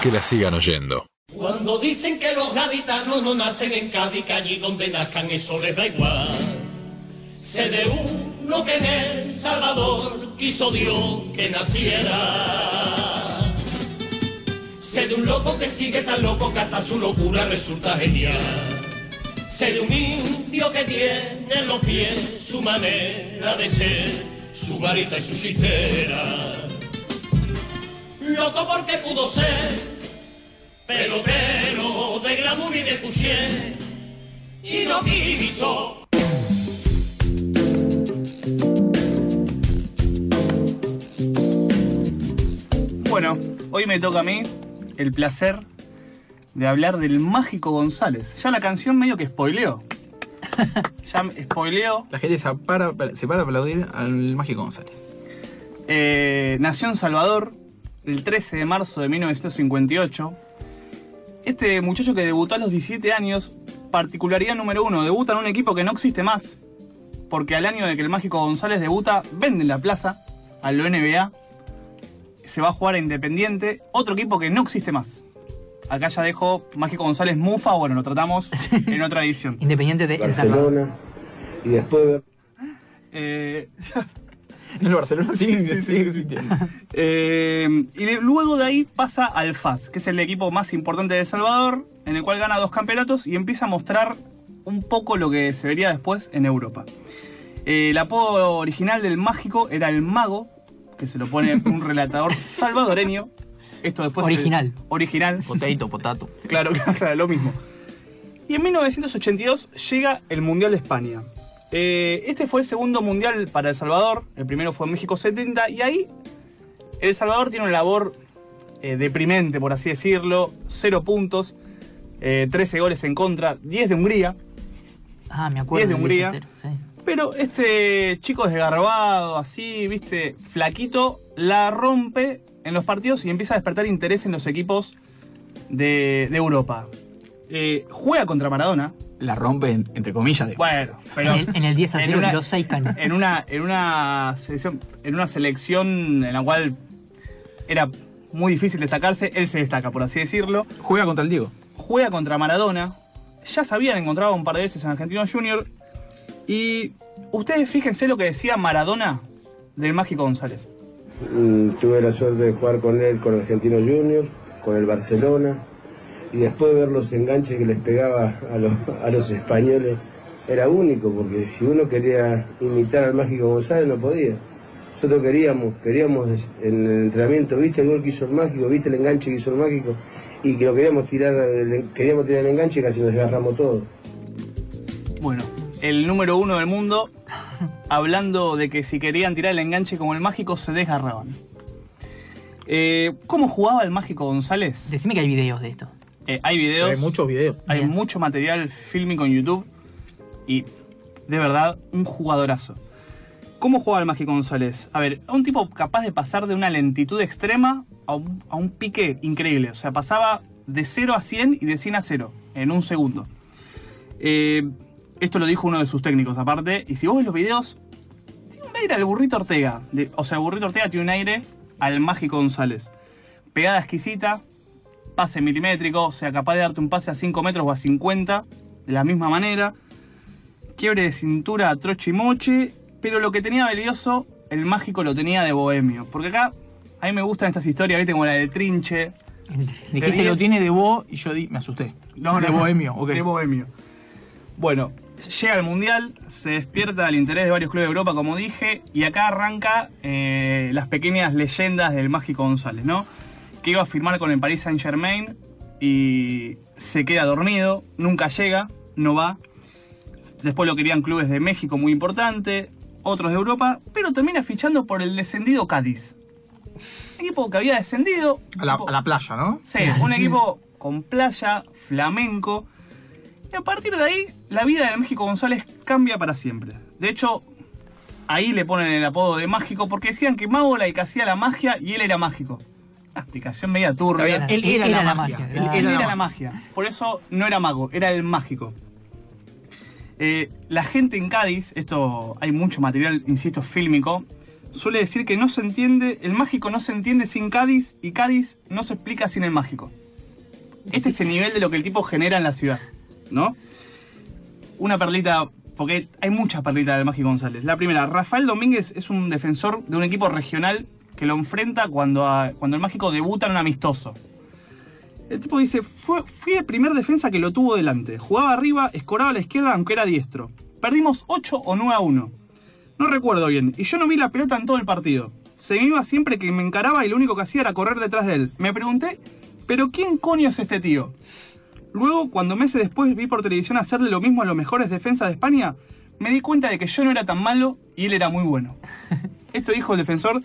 que la sigan oyendo. Cuando dicen que los gaditanos no nacen en Cádiz, que allí donde nazcan eso les da igual. Sé de uno que en El Salvador quiso Dios que naciera. Sé de un loco que sigue tan loco que hasta su locura resulta genial. Sé de un indio que tiene en los pies su manera de ser, su varita y su chistera. Loco porque pudo ser pelotero de glamour y de couché y no quiso. Bueno, hoy me toca a mí el placer de hablar del Mágico González. Ya la canción medio que spoileó. ya me spoileó. La gente se para, se para a aplaudir al Mágico González. Eh, nació en Salvador el 13 de marzo de 1958. Este muchacho que debutó a los 17 años, particularidad número uno, debuta en un equipo que no existe más, porque al año de que el Mágico González debuta, venden la plaza a lo NBA, se va a jugar a Independiente, otro equipo que no existe más. Acá ya dejo Mágico González Mufa, bueno, lo tratamos en otra edición. Independiente de El Salvador. Barcelona y después Eh, El Barcelona sí, sí, sí. Eh, y de- luego de ahí pasa al FAS, que es el equipo más importante de El Salvador, en el cual gana dos campeonatos y empieza a mostrar un poco lo que se vería después en Europa. Eh, el apodo original del mágico era el mago, que se lo pone un relatador salvadoreño. Esto después se- Original. original. Potato, potato. Claro, claro, lo mismo. Y en 1982 llega el Mundial de España. Eh, este fue el segundo mundial para El Salvador, el primero fue en México 70, y ahí El Salvador tiene una labor eh, deprimente, por así decirlo, cero puntos, eh, 13 goles en contra, 10 de Hungría, Ah, me acuerdo. 10 de Hungría. 10 a 0, sí. pero este chico desgarbado, así, viste, flaquito, la rompe en los partidos y empieza a despertar interés en los equipos de, de Europa. Eh, juega contra Maradona, La rompe en- entre comillas. de- bueno, pero En el, en el 10 a en 0 una- tiró 6 cañas. en una, en una selección, en una selección en la cual era muy difícil destacarse, él se destaca, por así decirlo. Juega contra el Diego. Juega contra Maradona. Ya se habían encontrado un par de veces en Argentino Junior. Y ustedes fíjense lo que decía Maradona del Mágico González. mm, tuve la suerte de jugar con él con Argentino Junior, con el Barcelona y después ver los enganches que les pegaba a los, a los españoles era único porque si uno quería imitar al Mágico González no podía. Nosotros queríamos, queríamos en el entrenamiento, viste el gol que hizo el Mágico, viste el enganche que hizo el Mágico y que lo queríamos tirar, queríamos tirar el enganche y casi nos desgarramos todo. Bueno, el número uno del mundo, hablando de que si querían tirar el enganche como el mágico, se desgarraban. Eh, ¿Cómo jugaba el mágico González? Decime que hay videos de esto. Eh, hay videos, Hay muchos videos. hay Bien. mucho material fílmico en YouTube y de verdad un jugadorazo. ¿Cómo jugaba el mágico González? A ver, un tipo capaz de pasar de una lentitud extrema a un, a un pique increíble. O sea, pasaba de 0 a 100 y de 100 a 0 en un segundo. Eh, esto lo dijo uno de sus técnicos aparte. Y si vos ves los videos, tiene un aire al burrito Ortega. De- o sea, el burrito Ortega tiene un aire al mágico González. Pegada exquisita, pase milimétrico, o sea, capaz de darte un pase a 5 metros o a 50, de la misma manera. Quiebre de cintura a troche y moche, pero lo que tenía valioso, el mágico lo tenía de bohemio. Porque acá, a mí me gustan estas historias, viste, como la de Trinche. Dijiste diez- lo tiene de vos y yo di- me asusté. No, de no, bohemio, ok. De bohemio. Bueno, llega el Mundial, se despierta el interés de varios clubes de Europa, como dije, y acá arranca eh, las pequeñas leyendas del Mágico González, ¿no? Que iba a firmar con el Paris Saint Germain y se queda dormido, nunca llega, no va. Después lo querían clubes de México muy importante, otros de Europa, pero termina fichando por el descendido Cádiz. Equipo que había descendido. A la, equipo- a la playa, ¿no? Sí, un equipo con playa, flamenco. Y a partir de ahí, la vida del México González cambia para siempre. De hecho, ahí le ponen el apodo de mágico porque decían que Mago era el que hacía la magia y él era mágico. Explicación media turbia. Él era, la, magia. Él. Él era era la la magia. Por eso no era mago, era el mágico. Eh, la gente en Cádiz, esto hay mucho material, insisto, fílmico, suele decir que no se entiende, el mágico no se entiende sin Cádiz y Cádiz no se explica sin el mágico. Este es el nivel de lo que el tipo genera en la ciudad, ¿no? Una perlita, porque hay muchas perlitas del Mágico González. La primera, Rafael Domínguez es un defensor de un equipo regional que lo enfrenta cuando, a- cuando el Mágico debuta en un amistoso. El tipo dice, Fue, fui el primer defensa que lo tuvo delante. Jugaba arriba, escoraba a la izquierda aunque era diestro. Perdimos 8 o 9 a 1. No recuerdo bien, y yo no vi la pelota en todo el partido. Se me iba siempre que me encaraba y lo único que hacía era correr detrás de él. Me pregunté, ¿pero quién coño es este tío? Luego, cuando meses después vi por televisión hacerle lo mismo a los mejores defensas de España, me di cuenta de que yo no era tan malo y él era muy bueno. Esto dijo el defensor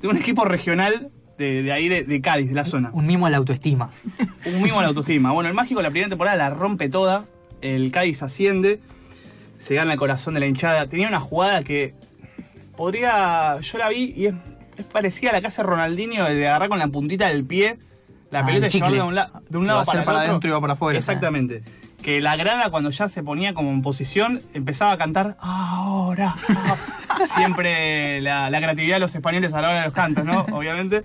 de un equipo regional de, de ahí, de, de Cádiz, de la zona. Un mimo a la autoestima. Un mimo a la autoestima. Bueno, el Mágico la primera temporada la rompe toda. El Cádiz asciende. Se gana el corazón de la hinchada. Tenía una jugada que podría. Yo la vi y es, es parecida a la que hace Ronaldinho de agarrar con la puntita del pie la Ah, pelota llevarla de un, la- de un lado para, el para otro. adentro y va para afuera. Exactamente. Que la grada cuando ya se ponía como en posición empezaba a cantar ahora. ah". Siempre la, la creatividad de los españoles a la hora de los cantos, ¿no? Obviamente.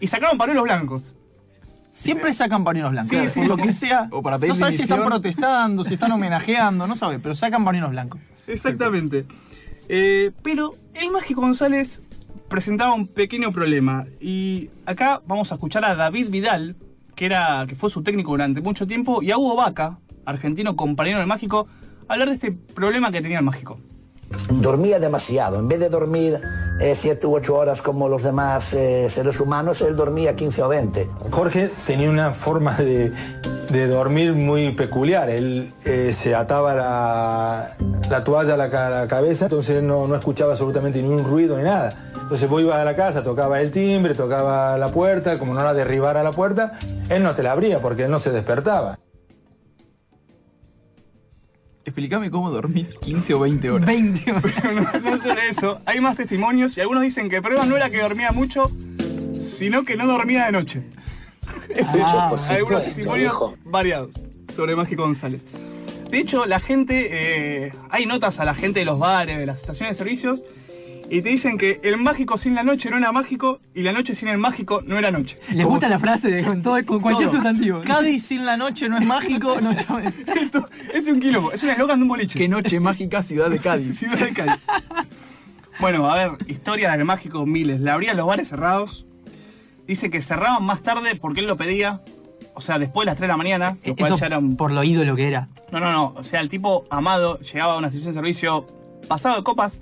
Y sacaron pañuelos blancos. Siempre sacan pañuelos blancos. Sí, sí, por lo que sea. o para pedir no sabes si están protestando, si están homenajeando, no sabes, pero sacan pañuelos blancos. Exactamente. Eh, pero el Mágico González presentaba un pequeño problema. Y acá vamos a escuchar a David Vidal, que, era, que fue su técnico durante mucho tiempo, y a Hugo Vaca, argentino compañero del Mágico, hablar de este problema que tenía el Mágico. Dormía demasiado. En vez de dormir 7 u 8 horas como los demás eh, seres humanos, él dormía 15 o 20. Jorge tenía una forma de, dormir muy peculiar. Él eh, se ataba la, la toalla a la, cabeza, entonces no, no escuchaba absolutamente ni un ruido ni nada. Entonces vos ibas a la casa, tocaba el timbre, tocaba la puerta, como no la derribara la puerta, él no te la abría porque él no se despertaba. Explícame cómo dormís 15 o 20 horas. 20 horas. no, no solo eso, hay más testimonios y algunos dicen que el problema no era que dormía mucho, sino que no dormía de noche. Es Ah, hecho, hay algunos testimonios variados sobre Mágico González. De hecho, la gente, eh, hay notas a la gente de los bares, de las estaciones de servicios, y te dicen que el mágico sin la noche no era mágico y la noche sin el mágico no era noche. Les gusta la frase de con, todo, con cualquier Todo. sustantivo. Cádiz sin la noche no es mágico. No, yo- Esto es un quilombo, es un eslogan de un boliche. Qué noche mágica, ciudad de Cádiz. Ciudad de Cádiz. Bueno, a ver, historia del mágico miles. Le abrían los bares cerrados. Dice que cerraban más tarde porque él lo pedía. O sea, después de las 3 de la mañana. Lo cual Eso ya era un... por lo ídolo que era. No, no, no. O sea, el tipo amado llegaba a una estación de servicio pasado de copas.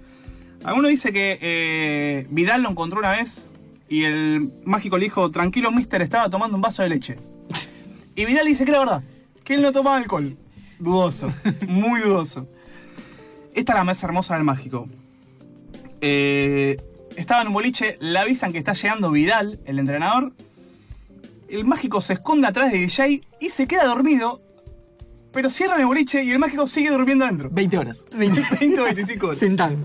Alguno dice que eh, Vidal lo encontró una vez y el mágico le dijo, tranquilo, mister, estaba tomando un vaso de leche. Y Vidal dice que era verdad, que él no tomaba alcohol. Dudoso, muy dudoso. Esta es la más hermosa del mágico. Eh, estaba en un boliche, le avisan que está llegando Vidal, el entrenador. El mágico se esconde atrás de DJ y se queda dormido pero cierran el boliche y el mágico sigue durmiendo adentro. 20 horas. 20. 20 o 25 horas. Sentado.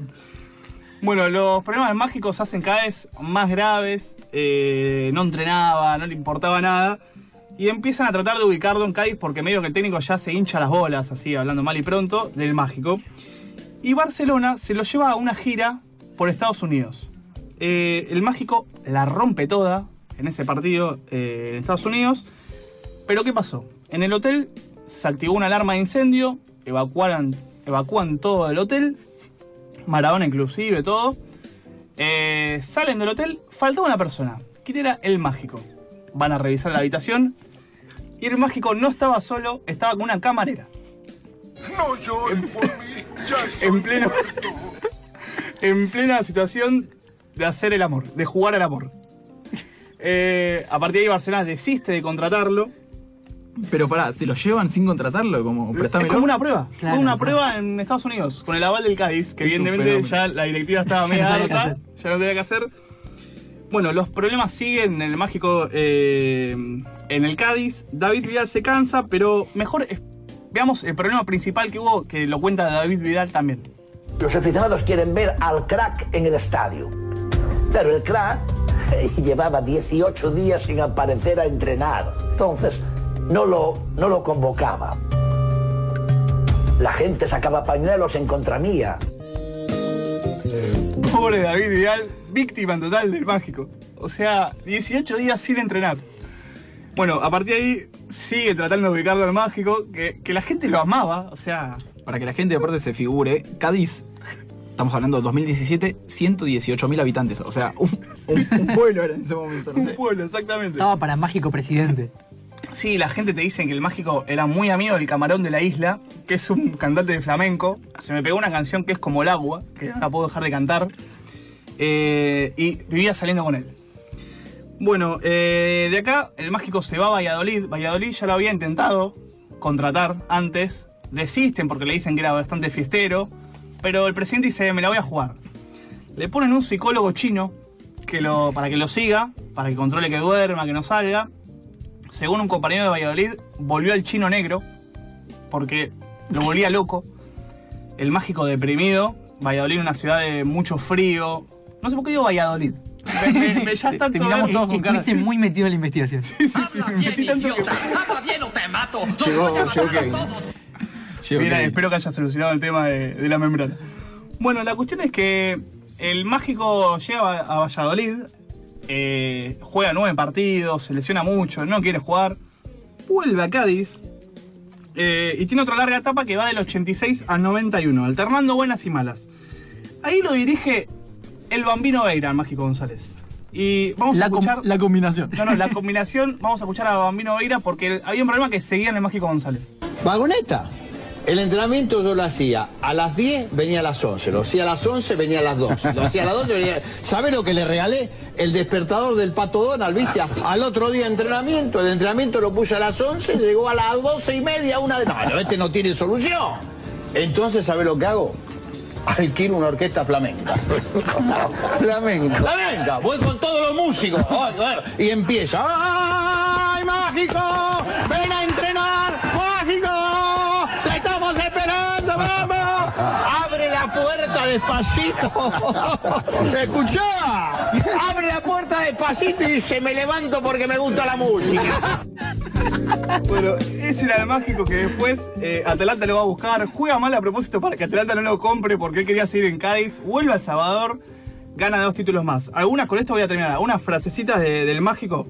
Bueno, los problemas mágicos se hacen cada vez más graves. eh, no entrenaba, no le importaba nada. Y empiezan a tratar de ubicarlo en Cádiz porque medio que el técnico ya se hincha las bolas, así hablando mal y pronto, del mágico. Y Barcelona se lo lleva a una gira por Estados Unidos. Eh, el mágico la rompe toda en ese partido eh, en Estados Unidos. Pero ¿qué pasó? En el hotel se activó una alarma de incendio, evacuaron, todo el hotel, Maradona inclusive, todo. Eh, salen del hotel, faltaba una persona. ¿Quién era? El mágico. Van a revisar la habitación y el mágico no estaba solo, estaba con una camarera. No lloren por mí, ya estoy En pleno- muerto. En plena situación de hacer el amor, de jugar al amor. Eh, a partir de ahí Barcelona desiste de contratarlo. Pero pará, ¿se lo llevan sin contratarlo? Como, Es como una prueba. Claro, Fue una claro. prueba en Estados Unidos, con el aval del Cádiz, que Es evidentemente ya la directiva estaba media hacer. ya no tenía que hacer. Bueno, los problemas siguen en el mágico eh, en el Cádiz. David Vidal se cansa, pero mejor veamos el problema principal que hubo, que lo cuenta David Vidal también. Los aficionados quieren ver al crack en el estadio. Pero el crack llevaba 18 días sin aparecer a entrenar. Entonces, no lo, no lo convocaba. La gente sacaba pañuelos en contra mía. Pobre David Vidal, víctima en total del mágico. O sea, 18 días sin entrenar. Bueno, a partir de ahí sigue tratando de ubicarlo al mágico, que, que la gente lo amaba, o sea, Para que la gente aparte se figure, Cádiz, estamos hablando de 2017, 118.000 habitantes. O sea, un, un- un pueblo era en ese momento. No un pueblo, exactamente. Estaba para mágico presidente. Sí, la gente te dice que el mágico era muy amigo del camarón de la isla, que es un cantante de flamenco. Se me pegó una canción que es como el agua, que no la puedo dejar de cantar. Eh, y vivía saliendo con él. Bueno, eh, de acá el mágico se va a Valladolid. Valladolid ya lo había intentado contratar antes. Desisten porque le dicen que era bastante fiestero. Pero el presidente dice, me la voy a jugar. Le ponen un psicólogo chino que lo, para que lo siga, para que controle que duerma, que no salga. Según un compañero de Valladolid, volvió al chino negro porque lo volvía loco. El mágico deprimido. Valladolid, una ciudad de mucho frío. No sé por qué digo Valladolid. Me, me- me- ya Te- tanto terminamos todos con cara. Estuviste muy metido en la investigación. Sí, sí, sí, me metí tanto que- Llegó, llegó Kevin. Llegó Mira, Kevin. espero que haya solucionado el tema de, de la membrana. Bueno, la cuestión es que el mágico llega a Valladolid, eh, juega nueve partidos, se lesiona mucho, no quiere jugar, vuelve a Cádiz eh, y tiene otra larga etapa que va del 86 al 91, alternando buenas y malas. Ahí lo dirige el bambino Veira, el mágico González. Y vamos a La, com- escuchar... la combinación. No, no, la combinación, vamos a escuchar al bambino Veira porque había un problema que seguía en el mágico González. Vagoneta. El entrenamiento yo lo hacía a las 10, venía a las 11. Lo hacía a las 11, venía a las 12. Lo hacía a las 12, venía... ¿Sabe lo que le regalé? El despertador del Pato Donald, ¿viste? Al otro día entrenamiento. El entrenamiento lo puse a las 11, llegó a las 12 y media, una de... No, este no tiene solución. Entonces, ¿sabe lo que hago? Alquilo una orquesta flamenca. flamenca. Flamenca. Voy con todos los músicos. Y empieza. ¡Ay, mágico! ¡Ven a despacito! ¡Escuchá! ¡Abre la puerta despacito y dice, me levanto porque me gusta la música! Bueno, ese era el mágico que después eh, Atalanta lo va a buscar. Juega mal a propósito para que Atalanta no lo compre porque él quería seguir en Cádiz. Vuelve al Salvador, gana dos títulos más. Algunas, con esto voy a terminar. Algunas frasecitas de- del mágico.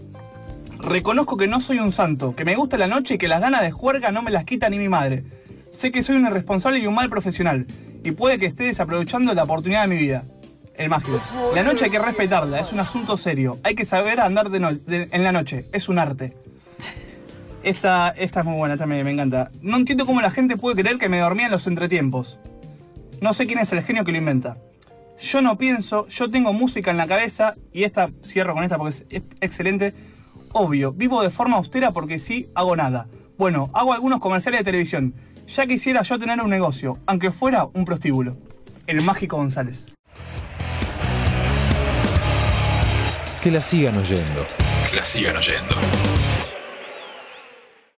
Reconozco que no soy un santo, que me gusta la noche y que las ganas de juerga no me las quita ni mi madre. Sé que soy un irresponsable y un mal profesional. Y puede que esté desaprovechando la oportunidad de mi vida. El mágico. La noche hay que respetarla, es un asunto serio. Hay que saber andar en la noche, es un arte. Esta, esta es muy buena también, me encanta. No entiendo cómo la gente puede creer que me dormía en los entretiempos. No sé quién es el genio que lo inventa. Yo no pienso, yo tengo música en la cabeza, y esta, cierro con esta porque es excelente. Obvio, vivo de forma austera porque sí hago nada. Bueno, hago algunos comerciales de televisión. Ya quisiera yo tener un negocio, aunque fuera un prostíbulo. El mágico González. Que la sigan oyendo. Que la sigan oyendo.